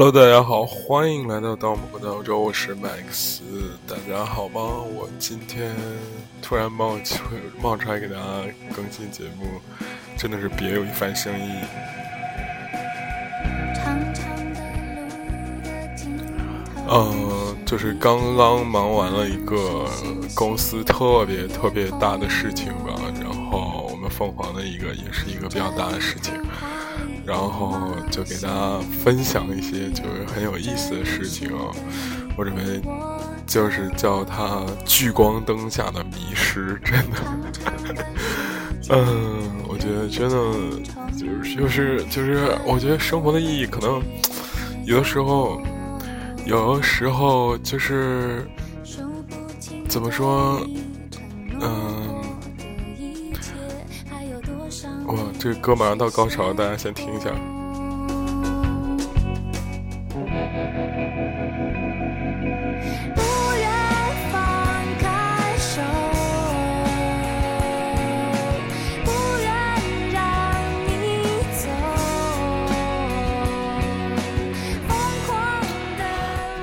Hello，大家好，欢迎来到《盗墓和澳洲》，我是 Max，大家好吗？我今天突然冒出冒出来给大家更新节目，真的是别有一番深意。嗯，就是刚刚忙完了一个公司特别特别大的事情吧，然后我们凤凰的一个也是一个比较大的事情。然后就给大家分享一些就是很有意思的事情啊，我认为就是叫它聚光灯下的迷失，真的，嗯，我觉得真的就是就是就是，我觉得生活的意义可能有的时候，有的时候就是怎么说，哇，这个歌马上到高潮，大家先听一下。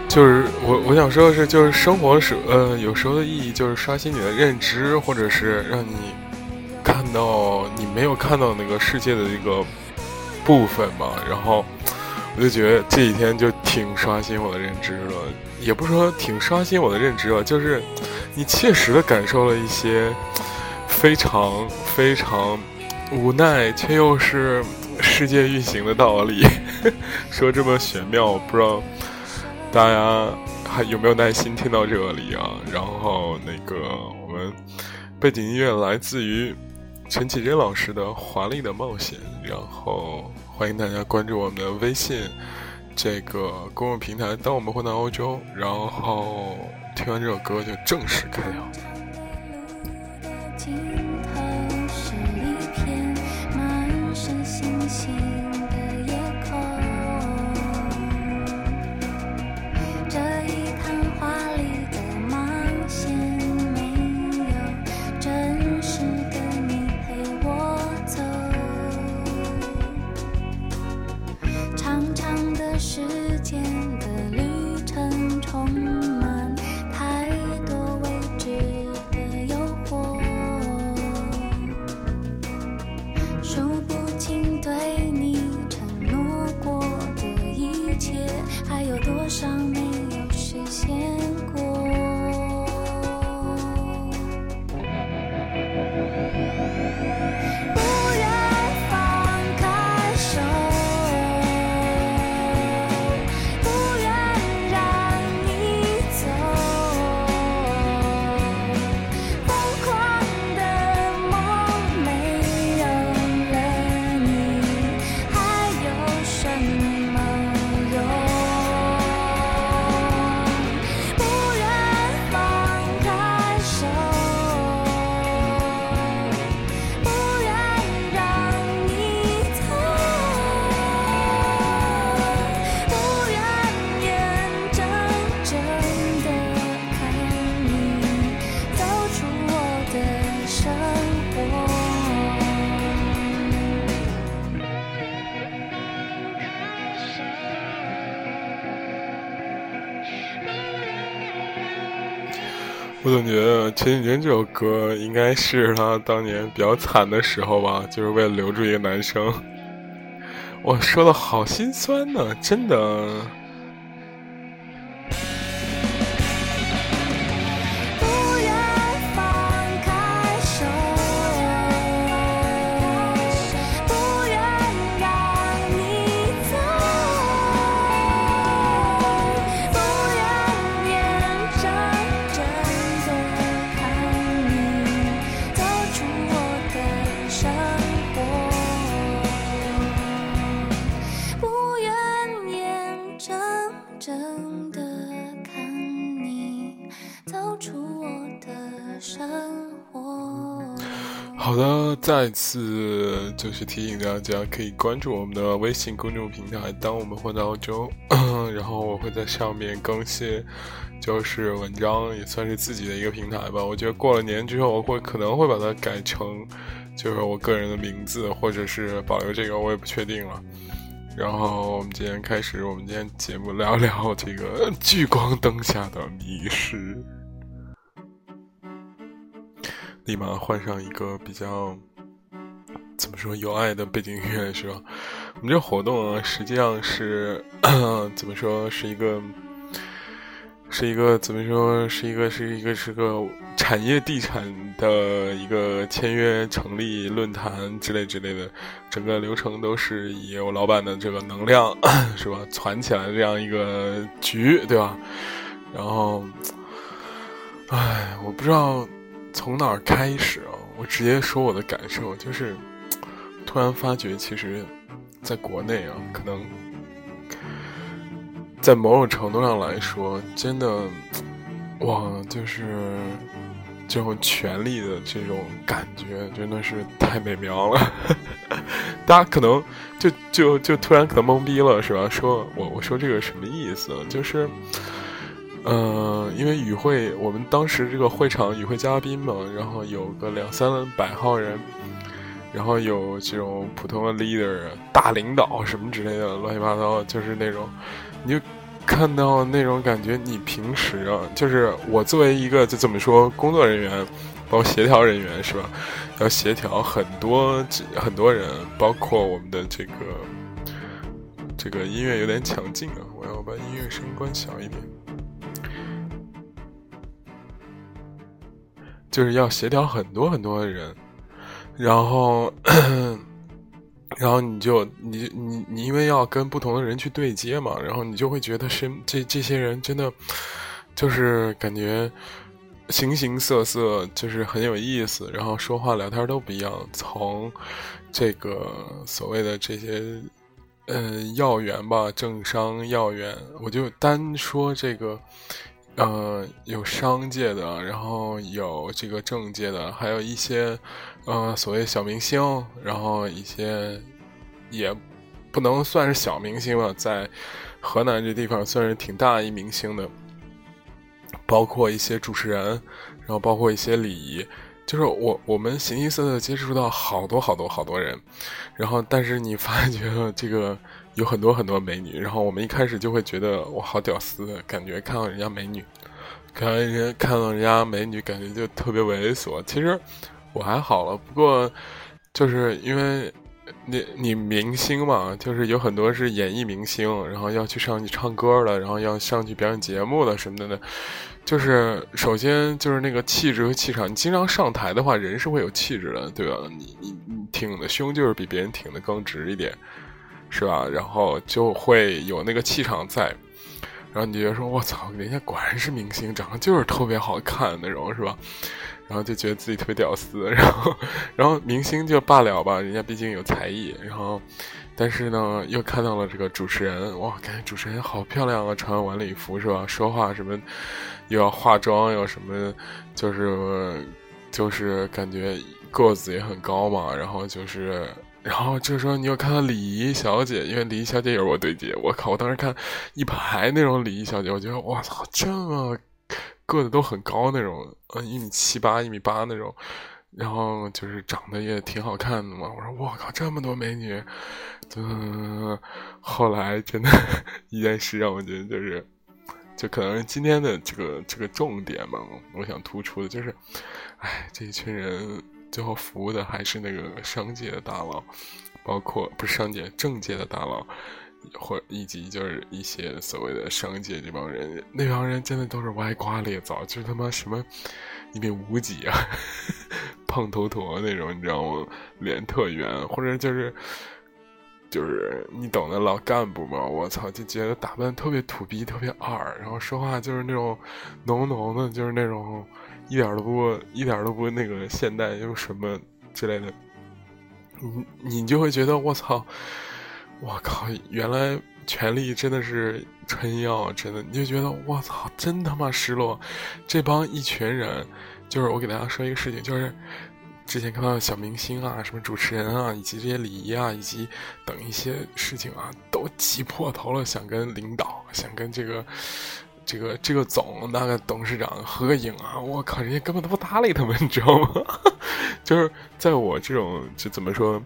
就是我我想说的是，就是生活时呃，有时候的意义就是刷新你的认知，或者是让你。到你没有看到那个世界的一个部分嘛，然后我就觉得这几天就挺刷新我的认知了，也不是说挺刷新我的认知了，就是你切实的感受了一些非常非常无奈却又是世界运行的道理，说这么玄妙，不知道大家还有没有耐心听到这里啊？然后那个我们背景音乐来自于。陈绮贞老师的《华丽的冒险》，然后欢迎大家关注我们的微信这个公众平台。当我们回到欧洲，然后听完这首歌就正式开聊。陈绮贞这首歌应该是他当年比较惨的时候吧，就是为了留住一个男生。我说的好心酸呢，真的。再次就是提醒大家，可以关注我们的微信公众平台。当我们回到澳洲，然后我会在上面更新，就是文章，也算是自己的一个平台吧。我觉得过了年之后，我会可能会把它改成，就是我个人的名字，或者是保留这个，我也不确定了。然后我们今天开始，我们今天节目聊聊这个聚光灯下的迷失。立马换上一个比较怎么说有爱的背景音乐，是吧？我们这活动啊，实际上是 怎么说，是一个。是一个怎么说？是一个是一个是个产业地产的一个签约成立论坛之类之类的，整个流程都是以我老板的这个能量 是吧，攒起来这样一个局，对吧？然后，唉，我不知道从哪儿开始啊，我直接说我的感受，就是突然发觉，其实在国内啊，可能。在某种程度上来说，真的，哇，就是这种权力的这种感觉，真的是太美妙了。大家可能就就就突然可能懵逼了，是吧？说我我说这个什么意思？就是，嗯，因为与会我们当时这个会场与会嘉宾嘛，然后有个两三百号人，然后有这种普通的 leader、大领导什么之类的，乱七八糟，就是那种。你就看到那种感觉，你平时啊，就是我作为一个就怎么说工作人员，包括协调人员是吧？要协调很多很多人，包括我们的这个这个音乐有点抢镜啊，我要把音乐声关小一点，就是要协调很多很多的人，然后。然后你就你你你因为要跟不同的人去对接嘛，然后你就会觉得是这这些人真的就是感觉形形色色，就是很有意思，然后说话聊天都不一样。从这个所谓的这些嗯要员吧，政商要员，我就单说这个。呃，有商界的，然后有这个政界的，还有一些，呃，所谓小明星，然后一些也不能算是小明星吧，在河南这地方算是挺大一明星的，包括一些主持人，然后包括一些礼仪，就是我我们形形色色接触到好多好多好多人，然后但是你发觉这个。有很多很多美女，然后我们一开始就会觉得我好屌丝，感觉看到人家美女，看人家看到人家美女，感觉就特别猥琐。其实我还好了，不过就是因为你你明星嘛，就是有很多是演艺明星，然后要去上去唱歌的，然后要上去表演节目的什么的呢。就是首先就是那个气质和气场，你经常上台的话，人是会有气质的，对吧？你你你挺的胸就是比别人挺的更直一点。是吧？然后就会有那个气场在，然后你就觉得说：“我操，人家果然是明星，长得就是特别好看那种，是吧？”然后就觉得自己特别屌丝。然后，然后明星就罢了吧，人家毕竟有才艺。然后，但是呢，又看到了这个主持人，哇，感觉主持人好漂亮啊，穿晚礼服是吧？说话什么又要化妆，又什么，就是就是感觉个子也很高嘛。然后就是。然后这时候你又看到礼仪小姐，因为礼仪小姐也是我对接。我靠！我当时看一排那种礼仪小姐，我觉得我操，这么个子都很高那种，嗯，一米七八、一米八那种，然后就是长得也挺好看的嘛。我说我靠，这么多美女！嗯，后来真的一件事让我觉得就是，就可能今天的这个这个重点嘛，我想突出的就是，哎，这一群人。最后服务的还是那个商界的大佬，包括不是商界政界的大佬，或以及就是一些所谓的商界这帮人，那帮人真的都是歪瓜裂枣，就是他妈什么一米五几啊，胖头坨那种，你知道吗？脸特圆，或者就是就是你懂的老干部嘛，我操，就觉得打扮特别土逼，特别二，然后说话就是那种浓浓的，就是那种。一点都不，一点都不那个现代，又什么之类的，你你就会觉得我操，我靠，原来权力真的是春药，真的，你就觉得我操，真他妈失落。这帮一群人，就是我给大家说一个事情，就是之前看到小明星啊，什么主持人啊，以及这些礼仪啊，以及等一些事情啊，都急破头了，想跟领导，想跟这个。这个这个总那个董事长合个影啊！我靠，人家根本都不搭理他们，你知道吗？就是在我这种就怎么说，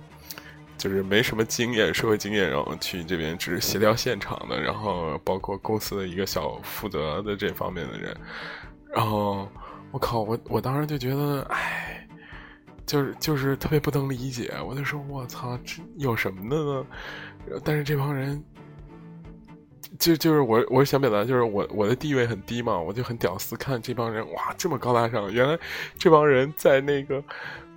就是没什么经验，社会经验，然后去这边只是协调现场的，然后包括公司的一个小负责的这方面的人，然后我靠，我我当时就觉得，哎，就是就是特别不能理解，我就说我操，这有什么的呢？但是这帮人。就就是我，我想表达就是我我的地位很低嘛，我就很屌丝。看这帮人哇，这么高大上，原来这帮人在那个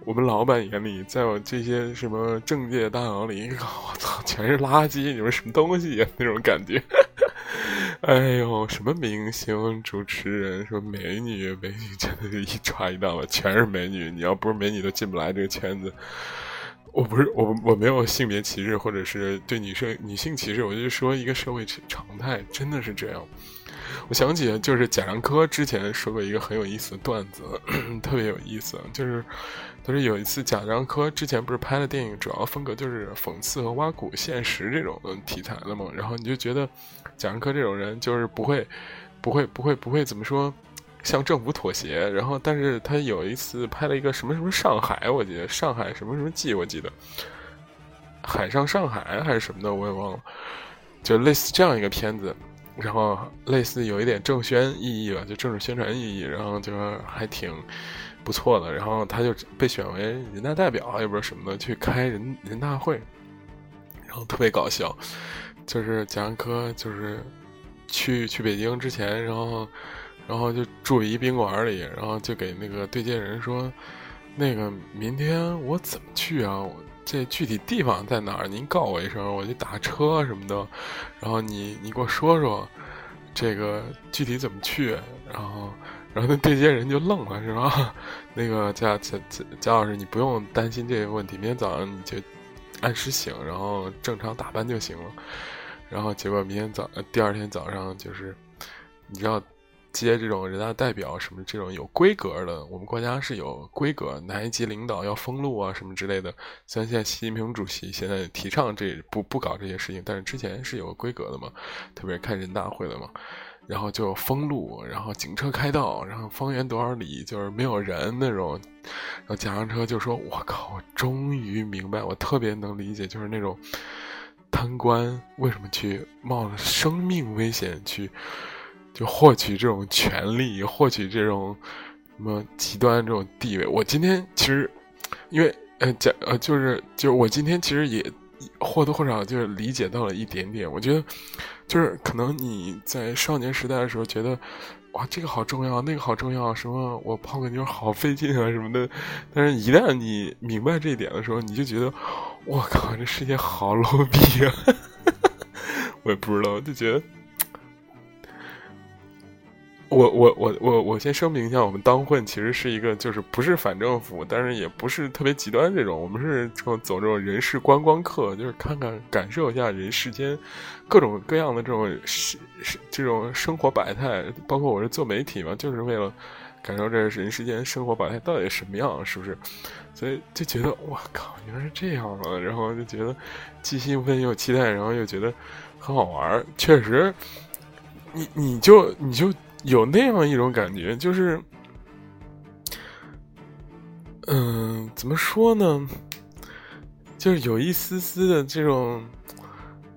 我们老板眼里，在我这些什么政界大佬里，我操，全是垃圾！你们什么东西呀？那种感觉。哎呦，什么明星、主持人，什么美女、美女，真的是一抓一大把，全是美女。你要不是美女，都进不来这个圈子。我不是我，我没有性别歧视，或者是对女生女性歧视，我就说一个社会常态，真的是这样。我想起就是贾樟柯之前说过一个很有意思的段子，特别有意思，就是他说有一次贾樟柯之前不是拍的电影，主要风格就是讽刺和挖苦现实这种题材的嘛，然后你就觉得贾樟柯这种人就是不会，不会，不会，不会怎么说。向政府妥协，然后，但是他有一次拍了一个什么什么上海，我记得上海什么什么记，我记得。海上上海还是什么的，我也忘了，就类似这样一个片子，然后类似有一点政宣意义吧，就政治宣传意义，然后就还挺不错的，然后他就被选为人大代表，也不知道什么的，去开人人大会，然后特别搞笑，就是贾樟柯就是去去北京之前，然后。然后就住一宾馆里，然后就给那个对接人说：“那个明天我怎么去啊？这具体地方在哪儿？您告我一声，我去打车什么的。然后你你给我说说，这个具体怎么去？然后，然后那对接人就愣了，是吧？那个贾贾贾贾老师，你不用担心这个问题，明天早上你就按时醒，然后正常打扮就行了。然后结果明天早第二天早上就是，你知道。”接这种人大代表什么这种有规格的，我们国家是有规格，哪一级领导要封路啊什么之类的。虽然现在习近平主席现在提倡这不不搞这些事情，但是之前是有规格的嘛，特别开人大会的嘛。然后就封路，然后警车开道，然后方圆多少里就是没有人那种。然后驾车就说：“我靠，我终于明白，我特别能理解，就是那种贪官为什么去冒着生命危险去。”就获取这种权利，获取这种什么极端这种地位。我今天其实，因为呃讲呃就是就我今天其实也或多或少就是理解到了一点点。我觉得就是可能你在少年时代的时候觉得哇这个好重要，那个好重要，什么我泡个妞好费劲啊什么的。但是一旦你明白这一点的时候，你就觉得我靠这世界好 low 逼啊！我也不知道，就觉得。我我我我我先声明一下，我们当混其实是一个，就是不是反政府，但是也不是特别极端这种。我们是这种走这种人世观光客，就是看看感受一下人世间各种各样的这种是是这种生活百态。包括我是做媒体嘛，就是为了感受这人世间生活百态到底什么样，是不是？所以就觉得我靠，原来是这样啊！然后就觉得既兴奋又期待，然后又觉得很好玩。确实，你你就你就。有那样一种感觉，就是，嗯，怎么说呢？就是有一丝丝的这种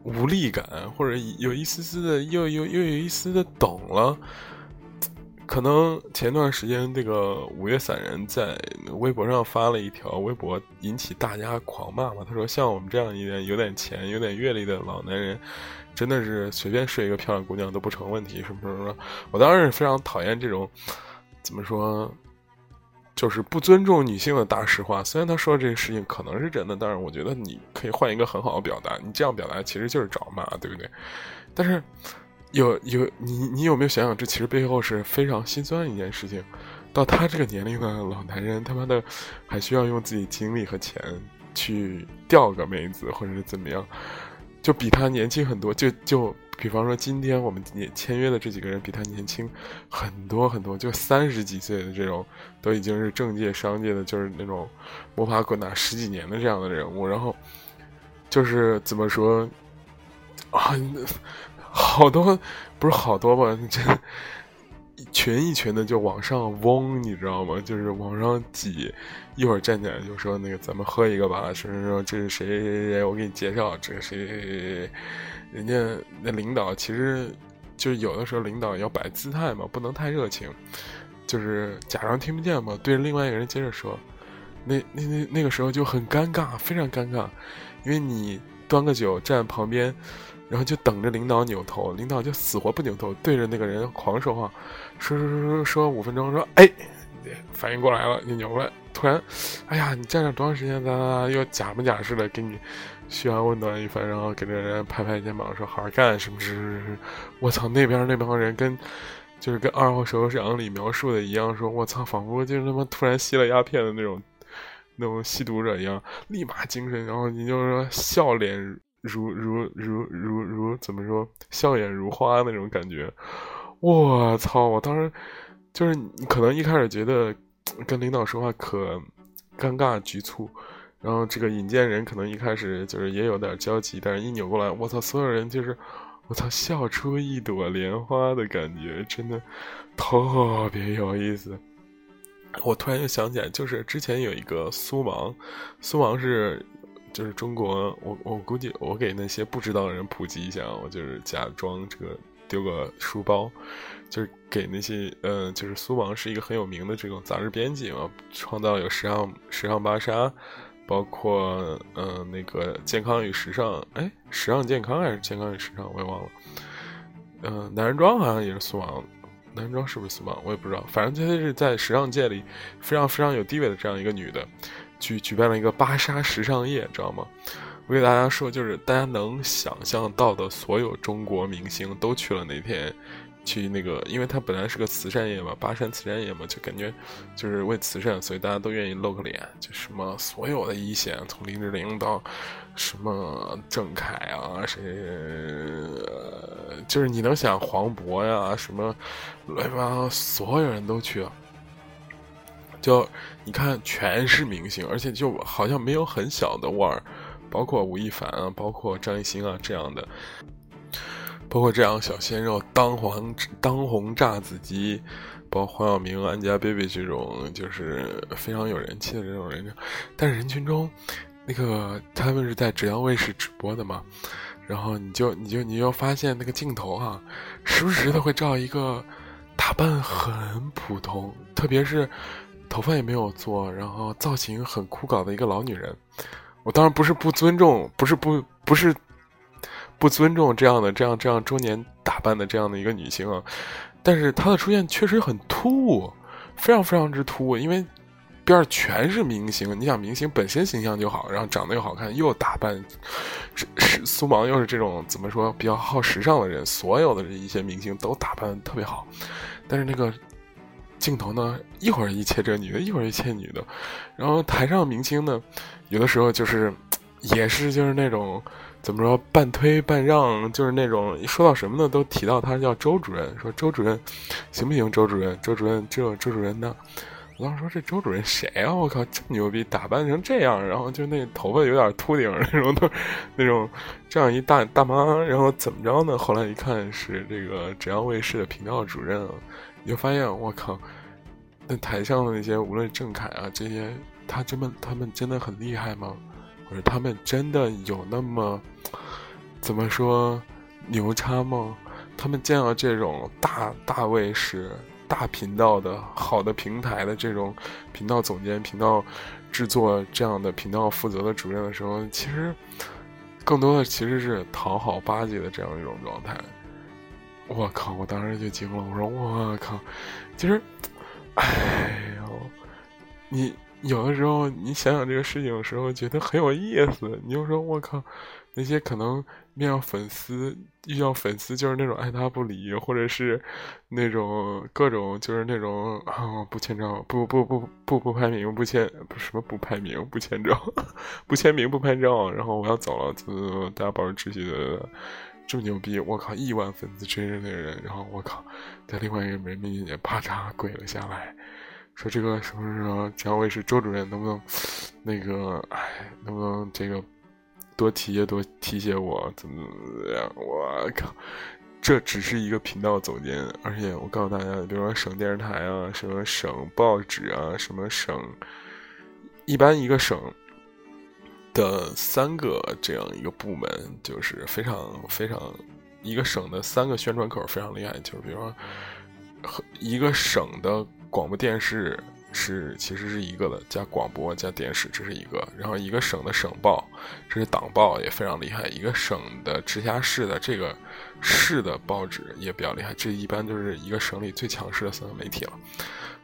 无力感，或者有一丝丝的，又又又有一丝的懂了。可能前段时间，这个五月散人在微博上发了一条微博，引起大家狂骂嘛。他说：“像我们这样一点有点钱、有点阅历的老男人。”真的是随便睡一个漂亮姑娘都不成问题，什么什么？我当然是非常讨厌这种，怎么说，就是不尊重女性的大实话。虽然他说这个事情可能是真的，但是我觉得你可以换一个很好的表达。你这样表达其实就是找骂，对不对？但是有有你你有没有想想，这其实背后是非常心酸的一件事情。到他这个年龄的老男人，他妈的还需要用自己精力和钱去钓个妹子，或者是怎么样？就比他年轻很多，就就比方说今天我们签约的这几个人比他年轻很多很多，就三十几岁的这种都已经是政界商界的，就是那种摸爬滚打十几年的这样的人物。然后就是怎么说啊，好多不是好多吧？这一群一群的就往上嗡，你知道吗？就是往上挤，一会儿站起来就说那个咱们喝一个吧，说说这是谁谁谁谁，我给你介绍，这个谁谁谁谁，人家那领导其实就是有的时候领导要摆姿态嘛，不能太热情，就是假装听不见嘛，对着另外一个人接着说，那那那那个时候就很尴尬，非常尴尬，因为你端个酒站旁边。然后就等着领导扭头，领导就死活不扭头，对着那个人狂说话，说说说说说五分钟，说哎，反应过来了，你扭过来，突然，哎呀，你站这多长时间？哒哒哒，又假模假式的给你嘘寒问暖一番，然后给那人拍拍肩膀，说好好干，什么什么什么。我操，那边那帮人跟就是跟《二号首长》里描述的一样，说我操，仿佛就是他妈突然吸了鸦片的那种那种吸毒者一样，立马精神，然后你就是说笑脸。如如如如如怎么说，笑眼如花那种感觉，我操！我当时就是你可能一开始觉得跟领导说话可尴尬局促，然后这个引荐人可能一开始就是也有点焦急，但是一扭过来，我操！所有人就是我操，笑出一朵莲花的感觉，真的特别有意思。我突然又想起来，就是之前有一个苏芒，苏芒是。就是中国，我我估计我给那些不知道的人普及一下，我就是假装这个丢个书包，就是给那些呃，就是苏芒是一个很有名的这种杂志编辑嘛，创造有时尚时尚芭莎，包括嗯那个健康与时尚，哎，时尚健康还是健康与时尚，我也忘了，嗯，男人装好像也是苏芒，男人装是不是苏芒，我也不知道，反正她是在时尚界里非常非常有地位的这样一个女的。举举办了一个芭莎时尚夜，知道吗？我给大家说，就是大家能想象到的所有中国明星都去了那天，去那个，因为他本来是个慈善业嘛，巴山慈善业嘛，就感觉就是为慈善，所以大家都愿意露个脸，就什么所有的一线，从林志玲到什么郑恺啊，谁，就是你能想黄渤呀，什么乱七八糟，所有人都去。就你看，全是明星，而且就好像没有很小的腕儿，包括吴亦凡啊，包括张艺兴啊这样的，包括这样小鲜肉，当黄当红炸子鸡，包括黄晓明、Angelababy 这种就是非常有人气的这种人，但是人群中，那个他们是在浙江卫视直播的嘛，然后你就你就你就发现那个镜头啊，时不时的会照一个打扮很普通，特别是。头发也没有做，然后造型很枯槁的一个老女人。我当然不是不尊重，不是不不是不尊重这样的这样这样中年打扮的这样的一个女性啊，但是她的出现确实很突兀，非常非常之突兀。因为边儿全是明星，你想明星本身形象就好，然后长得又好看，又打扮是苏芒又是这种怎么说比较好时尚的人，所有的一些明星都打扮特别好，但是那个。镜头呢，一会儿一切这女的，一会儿一切女的，然后台上明星呢，有的时候就是，也是就是那种怎么说半推半让，就是那种说到什么呢，都提到他叫周主任，说周主任行不行？周主任，周主任，这周主任呢？我当时说这周主任谁啊？我靠，这么牛逼，打扮成这样，然后就那头发有点秃顶那种，都那种这样一大大妈，然后怎么着呢？后来一看是这个浙江卫视的频道主任。你就发现，我靠，那台上的那些，无论郑恺啊这些，他真的他们真的很厉害吗？我说他们真的有那么怎么说牛叉吗？他们见到这种大大卫视、大频道的好的平台的这种频道总监、频道制作这样的频道负责的主任的时候，其实更多的其实是讨好巴结的这样一种状态。我靠！我当时就惊了，我说我靠！其实，哎呦，你有的时候你想想这个事情的时候，觉得很有意思。你就说我靠，那些可能面向粉丝遇到粉丝就是那种爱搭不理，或者是那种各种就是那种啊不签照，不不不不不拍名不签不什么不拍名不签照，不签 名不拍照，然后我要走了，就大家保持秩序的。这么牛逼！我靠，亿万粉丝追着那人，然后我靠，在另外一个人面前啪嚓跪了下来，说这个什么什么，蒋卫是周主任，能不能那个，哎，能不能这个多提携多提携我，怎么怎么样？我靠，这只是一个频道总监，而且我告诉大家，比如说省电视台啊，什么省报纸啊，什么省，一般一个省的三个这样一个部门，就是非常非常一个省的三个宣传口非常厉害，就是比如说一个省的广播电视。是，其实是一个的，加广播加电视，这是一个。然后一个省的省报，这是党报，也非常厉害。一个省的直辖市的这个市的报纸也比较厉害。这一般就是一个省里最强势的三个媒体了。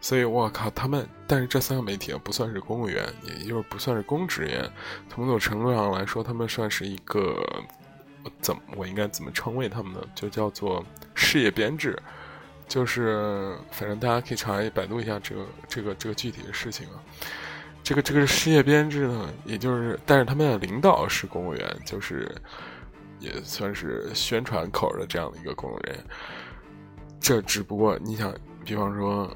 所以我靠，他们，但是这三个媒体不算是公务员，也就是不算是公职人员。从某种程度上来说，他们算是一个，怎么我应该怎么称谓他们呢？就叫做事业编制。就是，反正大家可以查一百度一下这个这个这个具体的事情啊。这个这个事业编制呢，也就是，但是他们的领导是公务员，就是也算是宣传口的这样的一个公务员。这只不过你想，比方说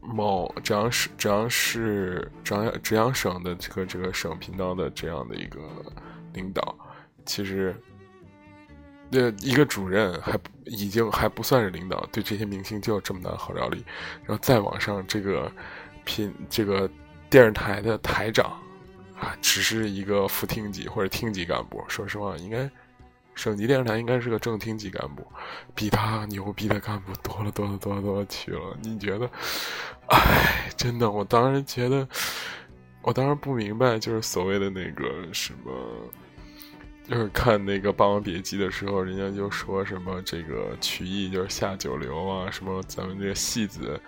某浙江市浙江市浙江浙江省的这个这个省频道的这样的一个领导，其实。那一个主任还不已经还不算是领导，对这些明星就有这么大的号召力，然后再往上，这个品这个电视台的台长啊，只是一个副厅级或者厅级干部。说实话，应该省级电视台应该是个正厅级干部，比他牛逼的干部多了多了多了多了去了。你觉得？哎，真的，我当时觉得，我当时不明白，就是所谓的那个什么。就是看那个《霸王别姬》的时候，人家就说什么这个曲艺就是下九流啊，什么咱们这个戏子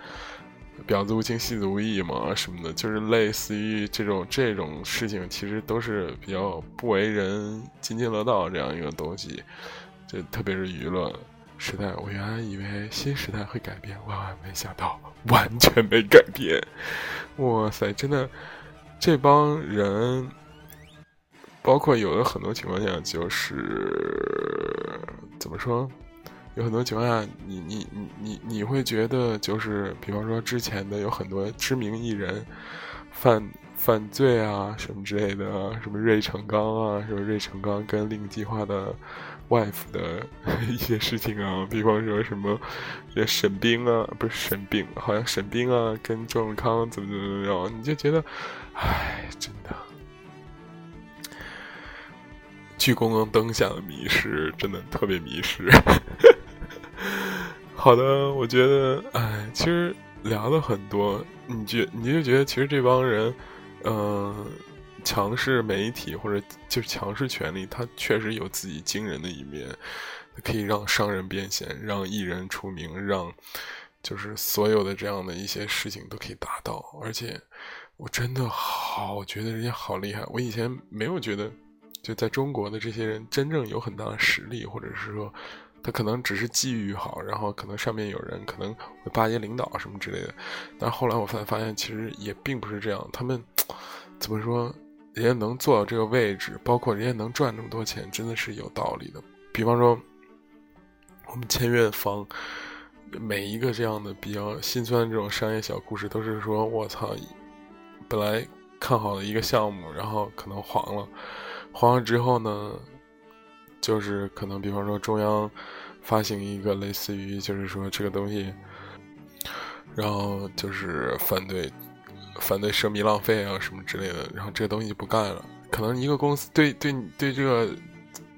婊子无情，戏子无义嘛，什么的，就是类似于这种这种事情，其实都是比较不为人津津乐道这样一个东西。就特别是娱乐时代，我原来以为新时代会改变，万万没想到完全没改变。哇塞，真的，这帮人。包括有的很多情况下，就是怎么说？有很多情况下，你你你你你会觉得，就是比方说之前的有很多知名艺人犯犯罪啊什么之类的，什么芮成钢啊，什么芮成钢跟另计划的 wife 的一些事情啊，比方说什么沈冰啊，不是沈冰，好像沈冰啊跟周永康怎么怎么怎么样，你就觉得，唉，真的。聚光灯下的迷失，真的特别迷失。好的，我觉得，哎，其实聊了很多，你觉你就觉得，其实这帮人，嗯，强势媒体或者就是强势权力，他确实有自己惊人的一面，可以让商人变现，让艺人出名，让就是所有的这样的一些事情都可以达到。而且，我真的好觉得人家好厉害，我以前没有觉得。就在中国的这些人，真正有很大的实力，或者是说，他可能只是机遇好，然后可能上面有人可能会巴结领导什么之类的。但后来我才发现，其实也并不是这样。他们怎么说，人家能做到这个位置，包括人家能赚这么多钱，真的是有道理的。比方说，我们签约方每一个这样的比较心酸的这种商业小故事，都是说我操，本来看好的一个项目，然后可能黄了。黄了之后呢，就是可能比方说中央发行一个类似于就是说这个东西，然后就是反对反对奢靡浪费啊什么之类的，然后这个东西就不干了。可能一个公司对对对这个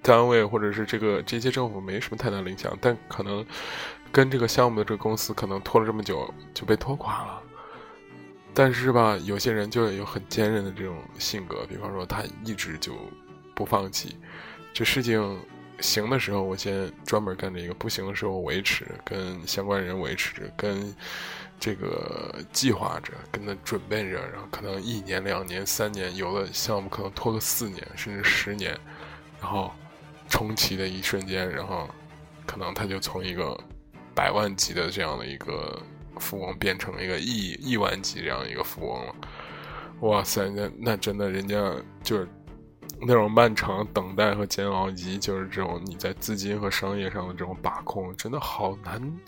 单位或者是这个这些政府没什么太大影响，但可能跟这个项目的这个公司可能拖了这么久就被拖垮了。但是吧，有些人就有很坚韧的这种性格，比方说他一直就。不放弃，这事情行的时候，我先专门干这个；不行的时候，维持，跟相关人维持着，跟这个计划着，跟他准备着，然后可能一年、两年、三年，有的项目可能拖个四年甚至十年，然后重启的一瞬间，然后可能他就从一个百万级的这样的一个富翁变成一个亿亿万级这样一个富翁了。哇塞，那那真的，人家就是。那种漫长等待和煎熬，以及就是这种你在资金和商业上的这种把控，真的好难，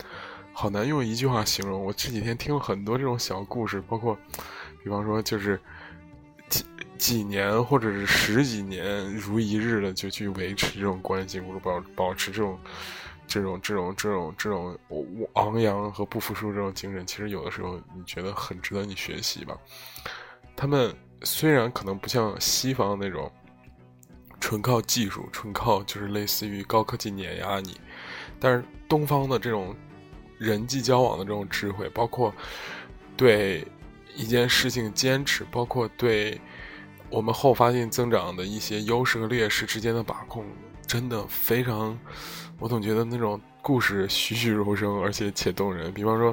好难用一句话形容。我这几天听了很多这种小故事，包括，比方说就是几几年或者是十几年如一日的就去维持这种关系，或者保保持这种这这种这种这种这种昂扬和不服输这种精神，其实有的时候你觉得很值得你学习吧。他们虽然可能不像西方那种纯靠技术、纯靠就是类似于高科技碾压你，但是东方的这种人际交往的这种智慧，包括对一件事情坚持，包括对我们后发性增长的一些优势和劣势之间的把控。真的非常，我总觉得那种故事栩栩如生，而且且动人。比方说，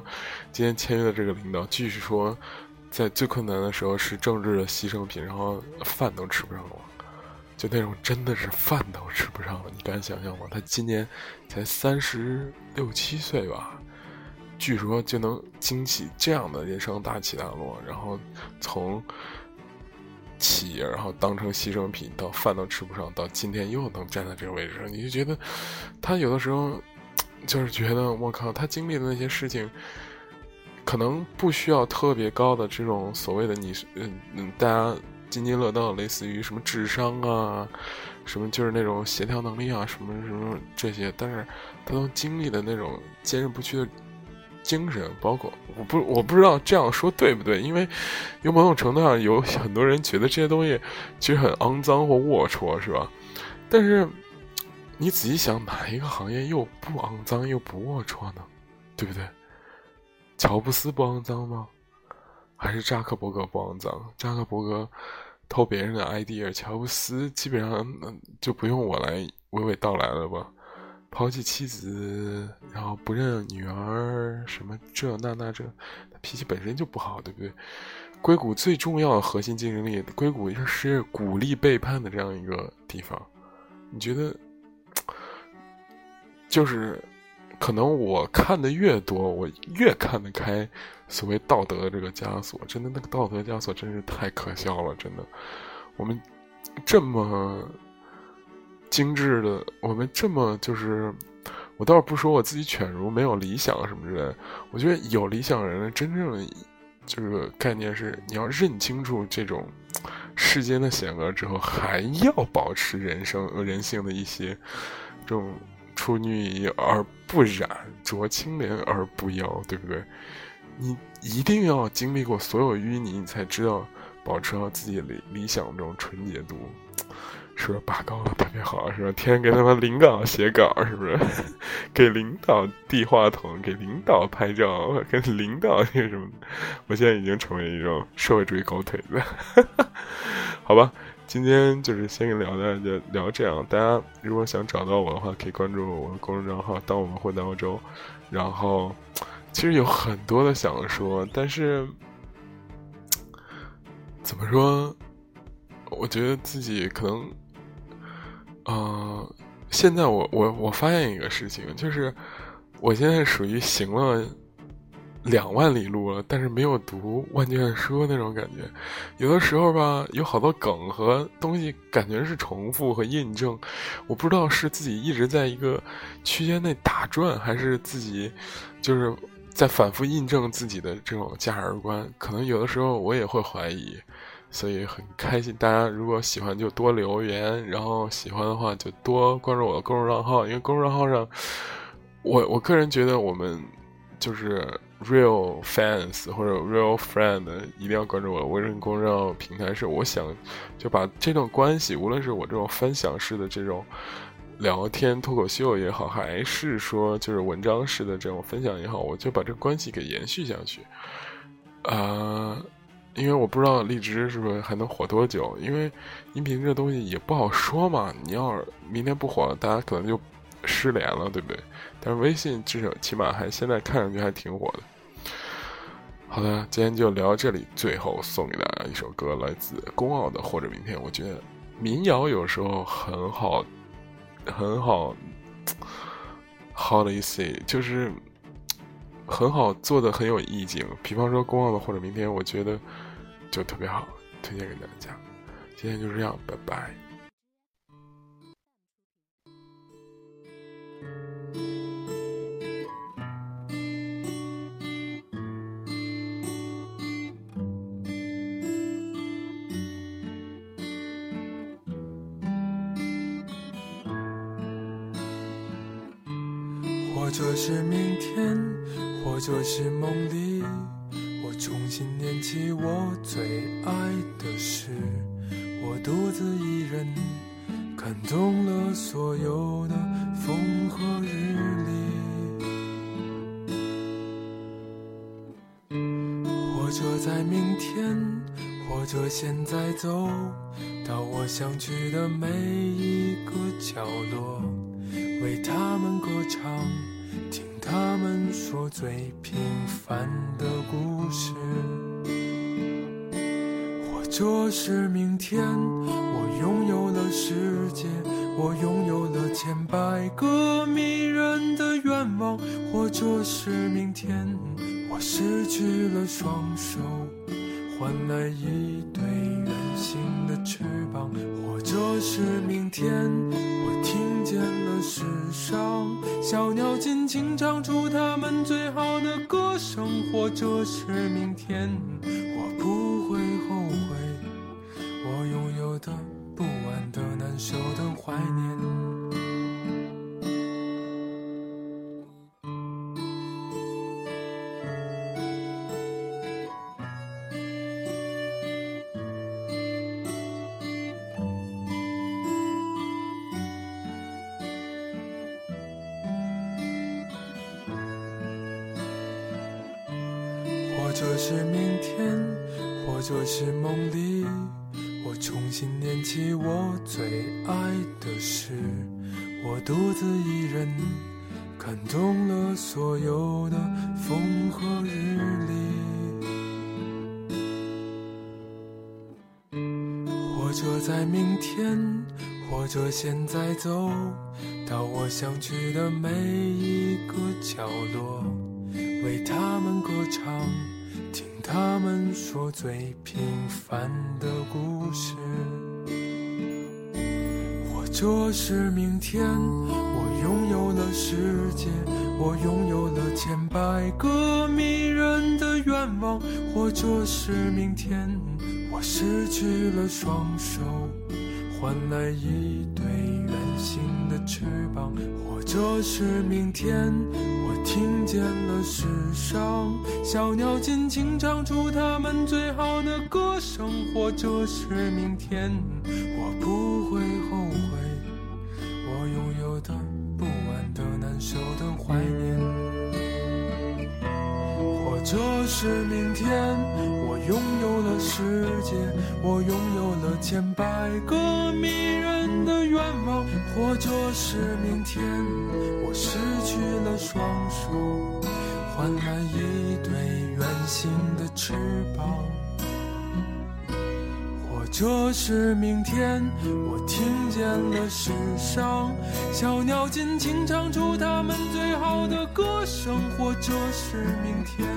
今天签约的这个领导，继续说，在最困难的时候是政治的牺牲品，然后饭都吃不上了，就那种真的是饭都吃不上了。你敢想象吗？他今年才三十六七岁吧，据说就能经起这样的人生大起大落，然后从。企业，然后当成牺牲品，到饭都吃不上，到今天又能站在这个位置上，你就觉得他有的时候就是觉得我靠，他经历的那些事情，可能不需要特别高的这种所谓的你嗯嗯大家津津乐道，类似于什么智商啊，什么就是那种协调能力啊，什么什么这些，但是他都经历的那种坚韧不屈的。精神包括我不我不知道这样说对不对，因为有某种程度上有很多人觉得这些东西其实很肮脏或龌龊，是吧？但是你仔细想，哪一个行业又不肮脏又不龌龊呢？对不对？乔布斯不肮脏吗？还是扎克伯格不肮脏？扎克伯格偷别人的 idea，乔布斯基本上就不用我来娓娓道来了吧？抛弃妻子，然后不认女儿，什么这那那这，他脾气本身就不好，对不对？硅谷最重要的核心竞争力，硅谷是鼓励背叛的这样一个地方。你觉得，就是可能我看的越多，我越看得开所谓道德的这个枷锁。真的，那个道德枷锁真是太可笑了。真的，我们这么。精致的，我们这么就是，我倒是不说我自己犬儒没有理想什么之类。我觉得有理想人的真正的这个概念是，你要认清楚这种世间的险恶之后，还要保持人生人性的一些这种出淤泥而不染，濯清涟而不妖，对不对？你一定要经历过所有淤泥，你才知道保持好自己理理想这种纯洁度。是不是拔高了特别好？是吧？天天给他们领导写稿，是不是？给领导递话筒，给领导拍照，给领导那什么？我现在已经成为一种社会主义狗腿子，好吧？今天就是先跟聊的就聊这样。大家如果想找到我的话，可以关注我的公众账号“当我们混在欧洲”。然后，其实有很多的想说，但是怎么说？我觉得自己可能。呃，现在我我我发现一个事情，就是我现在属于行了两万里路了，但是没有读万卷书那种感觉。有的时候吧，有好多梗和东西感觉是重复和印证，我不知道是自己一直在一个区间内打转，还是自己就是在反复印证自己的这种价值观。可能有的时候我也会怀疑。所以很开心，大家如果喜欢就多留言，然后喜欢的话就多关注我的公众账号，因为公众账号上，我我个人觉得我们就是 real fans 或者 real friend，一定要关注我。微信公众号平台是我想就把这段关系，无论是我这种分享式的这种聊天脱口秀也好，还是说就是文章式的这种分享也好，我就把这个关系给延续下去，啊。因为我不知道荔枝是不是还能火多久，因为音频这东西也不好说嘛。你要是明天不火了，大家可能就失联了，对不对？但是微信至少起码还现在看上去还挺火的。好的，今天就聊到这里。最后送给大家一首歌，来自宫傲的《或者明天》。我觉得民谣有时候很好，很好，How do you say？就是很好做的，很有意境。比方说宫傲的《或者明天》，我觉得。就特别好，推荐给大家。今天就这样，拜拜。这是梦里，我重新念起我最爱的事。我独自一人看懂了所有的风和日丽。或者在明天，或者现在走到我想去的每一个角落，为他们歌唱，他们说最平凡的故事。或者是明天，我拥有了世界，我拥有了千百个迷人的愿望。或者是明天，我失去了双手，换来一对圆形的翅膀。或者是明天，见了世上小鸟尽情唱出它们最好的歌声。或者是明天，我不会后悔我拥有的不安的难受的怀念。者是明天，或者是梦里，我重新念起我最爱的事。我独自一人看懂了所有的风和日丽。或者在明天，或者现在走到我想去的每一个角落。为他们歌唱，听他们说最平凡的故事。或者是明天，我拥有了世界，我拥有了千百个迷人的愿望。或者是明天，我失去了双手，换来一对圆形的翅膀。或者是明天，我听见了世上小鸟尽情唱出它们最好的歌声。或者是明天，我不会后悔我拥有的不安的难受的怀念。或者是明天，我拥有了世界，我拥有了千百个迷人的愿望。或者是明天，我失去了双手，换来一对圆形的翅膀。或者是明天，我听见了世上小鸟尽情唱出它们最好的歌声。或者是明天，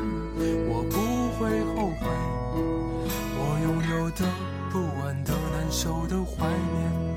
我不会后悔我拥有的不安的难受的怀念。